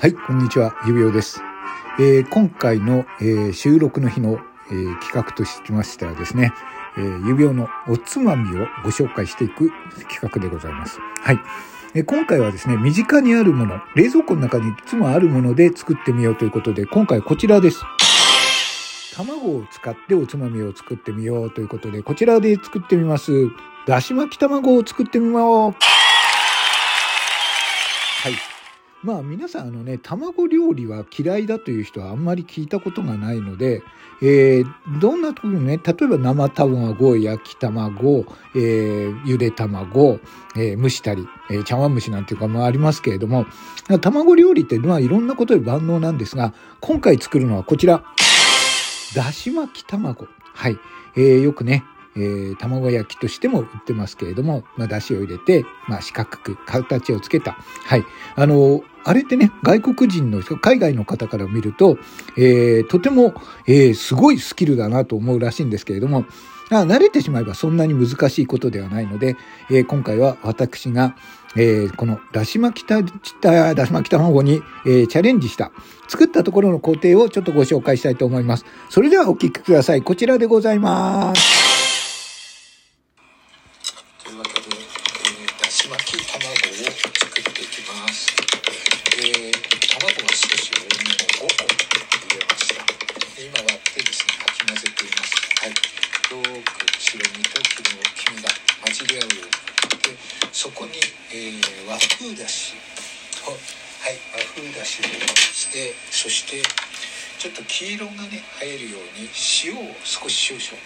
はい、こんにちは、ゆびおです。えー、今回の、えー、収録の日の、えー、企画としましてはですね、えー、指輪のおつまみをご紹介していく企画でございます。はい。え今回はですね、身近にあるもの、冷蔵庫の中にいつもあるもので作ってみようということで、今回こちらです。卵を使っておつまみを作ってみようということで、こちらで作ってみます。だし巻き卵を作ってみよう。はい。まあ皆さんあのね、卵料理は嫌いだという人はあんまり聞いたことがないので、えー、どんな時もね、例えば生卵、焼き卵、えー、ゆで卵、えー、蒸したり、えー、茶碗蒸しなんていうかもありますけれども、卵料理ってまあいろんなことで万能なんですが、今回作るのはこちら、だし巻き卵。はい。えー、よくね、えー、卵焼きとしても売ってますけれども、まあ、出汁を入れて、まあ、四角く形をつけた。はい。あの、あれってね、外国人の人、海外の方から見ると、えー、とても、えー、すごいスキルだなと思うらしいんですけれども、あ慣れてしまえばそんなに難しいことではないので、えー、今回は私が、えー、このだし巻きた、だし巻き卵に、えー、チャレンジした、作ったところの工程をちょっとご紹介したいと思います。それではお聞きください。こちらでございます。と黄色がね入るように塩を少し少々。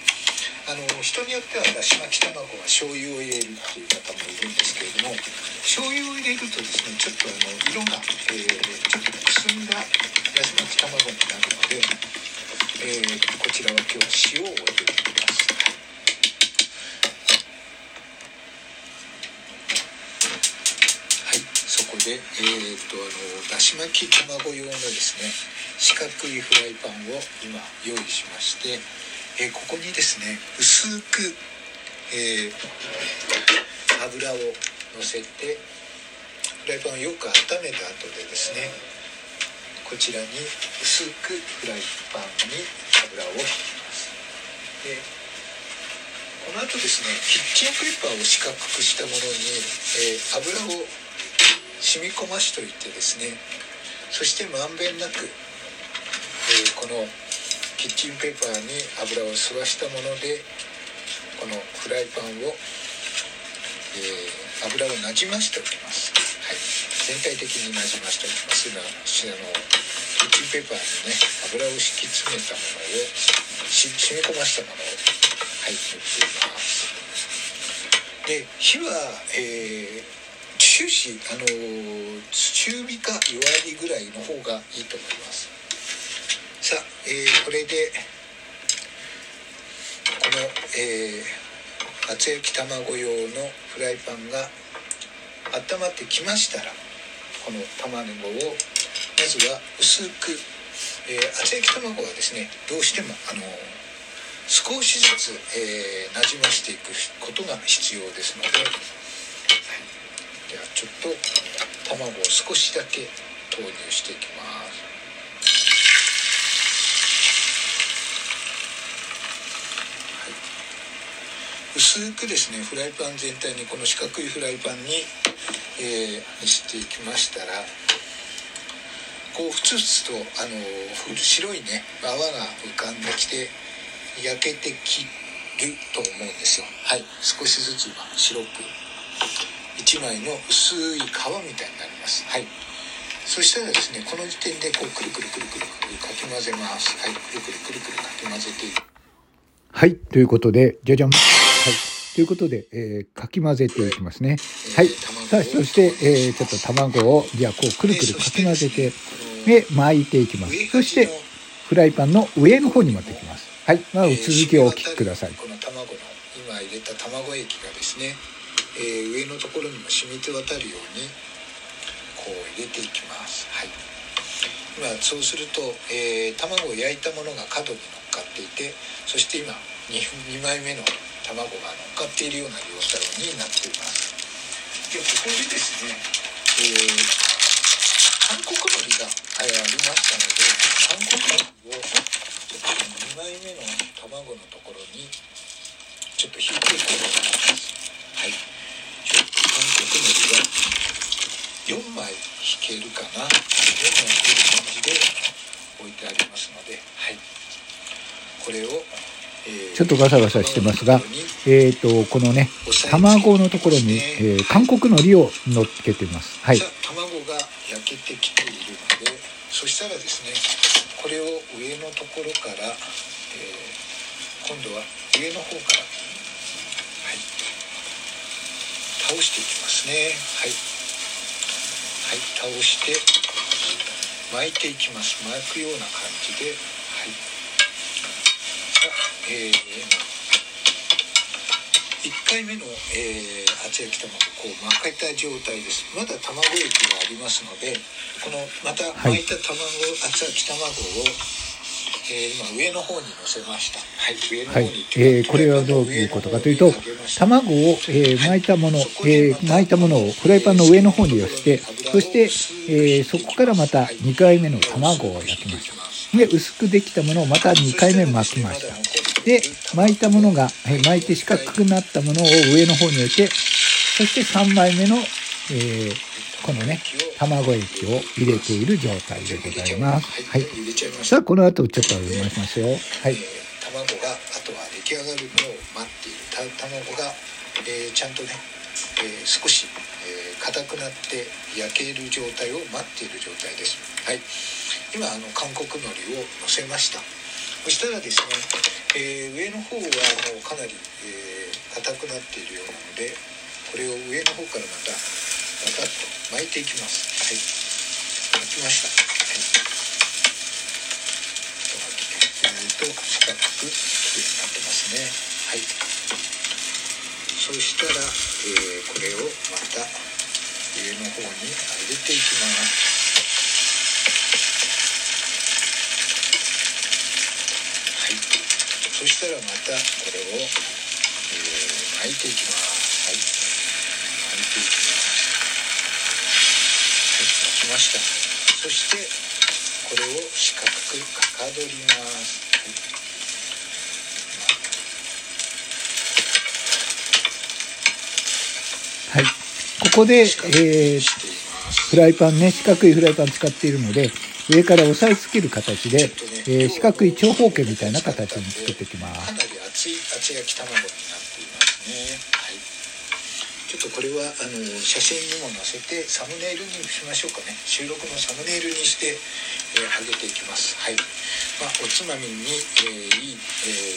あの人によってはだし巻き卵は醤油を入れるっていう方もいるんですけれども醤油を入れるとですねちょっとあの色が、えー、ちょっとくすんだだし巻き卵になるので、えー、こちらは今日は塩を入れてこで、えーと、あのだし巻き卵用のですね四角いフライパンを今用意しまして、えー、ここにですね薄く、えー、油をのせてフライパンをよく温めた後でですねこちらに薄くフライパンに油を引きます。でこの後ですねキッチンペーパーを四角くしたものに、えー、油を染み込ましといてですねそしてまんべんなく、えー、このキッチンペーパーに油を吸わしたものでこのフライパンを、えー、油をなじましておきます、はい、全体的になじましておきます。今あのキッチンペーパーにね油を敷き詰めたものをし染み込ましたものをはい塗っています。で火は、えー終始あの中火か弱火ぐらいの方がいいと思います。さあ、えー、これでこの、えー、厚焼き卵用のフライパンが温まってきましたらこの卵をまずは薄く、えー、厚焼き卵はですねどうしてもあの少しずつ、えー、なじましていくことが必要ですのでではちょっと卵を少しだけ投入していきます。薄くですねフライパン全体にこの四角いフライパンに、えー、していきましたらこうふつふつとあの白いね泡が浮かんできて焼けてきると思うんですよ。はい。少しずつ今白く。1枚の薄い皮みたいになりますはいそしたらですねこの時点でこうくるくるくるくるくるかき混ぜますはいくるくるくるくるかき混ぜていくはいということでじゃじゃんはいということで、えー、かき混ぜていきますね。はい。さあ、そして、えー、ちょっと卵を、じゃあ、こう、くるくるかき混ぜて、で、巻いていきます。そして、フライパンの上の方に持っていきます。はい。まあ、続きをお聞きください。この卵の、今入れた卵液がですね、えー、上のところにも染みて渡るようにこう入れていきます。はい、今そうすると、えー、卵を焼いたものが角に乗っかっていてそして今 2, 2枚目の卵が乗っかっているような状態になっています。でここでですね、えー、韓国海苔がありましたので韓国海苔を2枚目の卵のところにちょっと引いていこうと思いますはいちょっと韓国海苔が4枚引けるかな4枚引ける感じで置いてありますのではいこれをちょっとガサガサしてますが、えっ、ー、と、このね、卵のところに、えー、韓国海苔を乗っけてます。はい。卵が焼けてきているので、そしたらですね、これを上のところから、えー、今度は上の方から、はい、倒していきますね。はい。はい、倒して、巻いていきます。巻くような感じで、はい。えー、1回目の、えー、厚焼き卵こう巻けた状態ですまだ卵液がありますのでこのまた巻いた卵、はい、厚焼き卵を、えー、今上の方に乗せました。はい。上の方に、はい、えー、これはどういうことかというと卵を、えー、巻いたもの、はい、えー、巻いたものをフライパンの上の方に寄せてそして、えー、そこからまた2回目の卵を焼きましたで薄くできたものをまた2回目巻きました。で、巻いたものが、巻いて四角くなったものを上の方に置いて、そして3枚目の、えー、このね、卵液を入れている状態でございます。はい。さあ、この後ちょっとお願いしますよ。はい。卵が、あとは出来上がるのを待っている。卵が、えー、ちゃんとね、えー、少し、えー、硬くなって焼ける状態を待っている状態です。はい。今、あの、韓国海苔を乗せました。そしたらですね、えー、上の方はもうかなり、えー、硬くなっているようなのでこれを上の方からまたガタッと巻いていきます。はい。巻きました。はい。巻きてると四角くきれいになってますね。はい。そしたら、えー、これをまた上の方に入れていきます。そしたらまたこれを、えー、巻いていきますはい巻きましたそしてこれを四角くかかどりますはい、ここで、えー、フライパンね四角いフライパン使っているので上から押さえつける形で、えー、四角い長方形みたいな形に作っていきます。かなり厚い厚焼き卵になっていますね。ちょっとこれはあの写真にも載せてサムネイルにしましょうかね。収録のサムネイルにして、えー、げていきます。はい。まあ、おつまみに、えー、いい、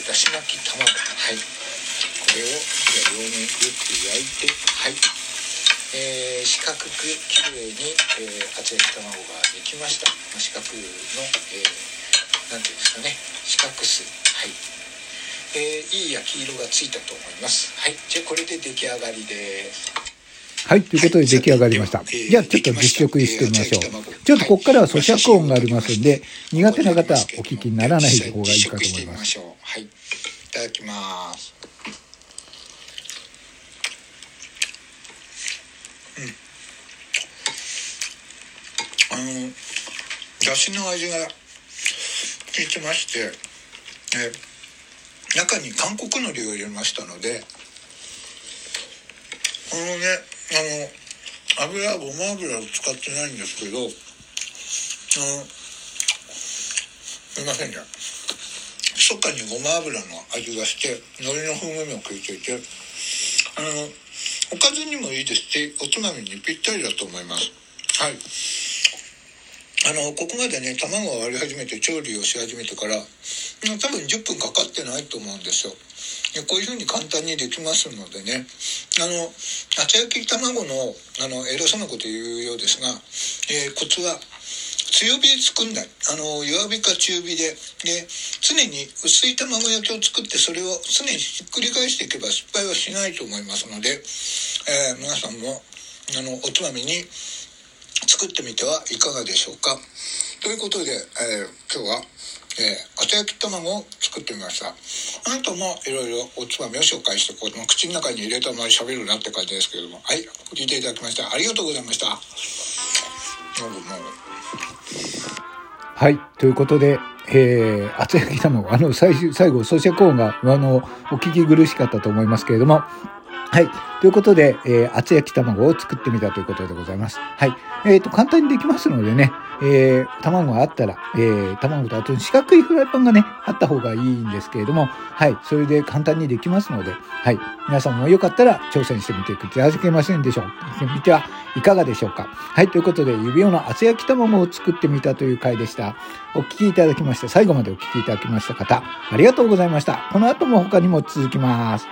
えー、だし巻き卵。はい。これを両面よく焼いて、はい。えー、四角くきれいに、えー、厚焼き卵ができました。四角の、えー、なんていうんですかね、四角す。はい。えー、いい焼き色がついたと思います。はい。じゃあこれ出来上がりです。はい、ということで出来上がりました。じゃあちょっと実食してみましょう。ちょっとここからは咀嚼音がありますんで、苦手な方はお聞きにならない方がいいかと思います。はい。いただきます。あのだしの味が効いてましてえ中に韓国のりを入れましたのでこのねあの油ごま油を使ってないんですけどあのすいませんね。密かにごま油の味がして海苔の風味も効いていてあのおかずにもいいですしおつまみにぴったりだと思います。はい。あのここまでね卵が割り始めて調理をし始めてから多分10分かかってないと思うんですよ。こういうふうに簡単にできますのでね。あの厚焼き卵のあの偉そうなこと言うようですが、えー、コツは強火で作んない。あの弱火か中火で。で常に薄い卵焼きを作ってそれを常にひっくり返していけば失敗はしないと思いますので、えー、皆さんもあのおつまみに作ってみてはいかがでしょうかということで、えー、今日は、えー、厚焼き卵を作ってみましたあともいろいろおつまみを紹介してこの口の中に入れたまま喋るなって感じですけれどもはい聞いていただきましてありがとうございました。もはい。ということで、えー、厚焼き卵、あの、最終、最後、咀嚼音が、あの、お聞き苦しかったと思いますけれども、はい。ということで、えー、厚焼き卵を作ってみたということでございます。はい。えっ、ー、と、簡単にできますのでね、えー、卵があったら、えー、卵とあと四角いフライパンがね、あった方がいいんですけれども、はい。それで簡単にできますので、はい。皆さんもよかったら挑戦してみていただけませんでしょうか。見てはいかがでしょうか。はい。ということで、指輪の厚焼き卵を作ってみたという回でした。お聞きいただきまして、最後までお聞きいただきました方、ありがとうございました。この後も他にも続きます。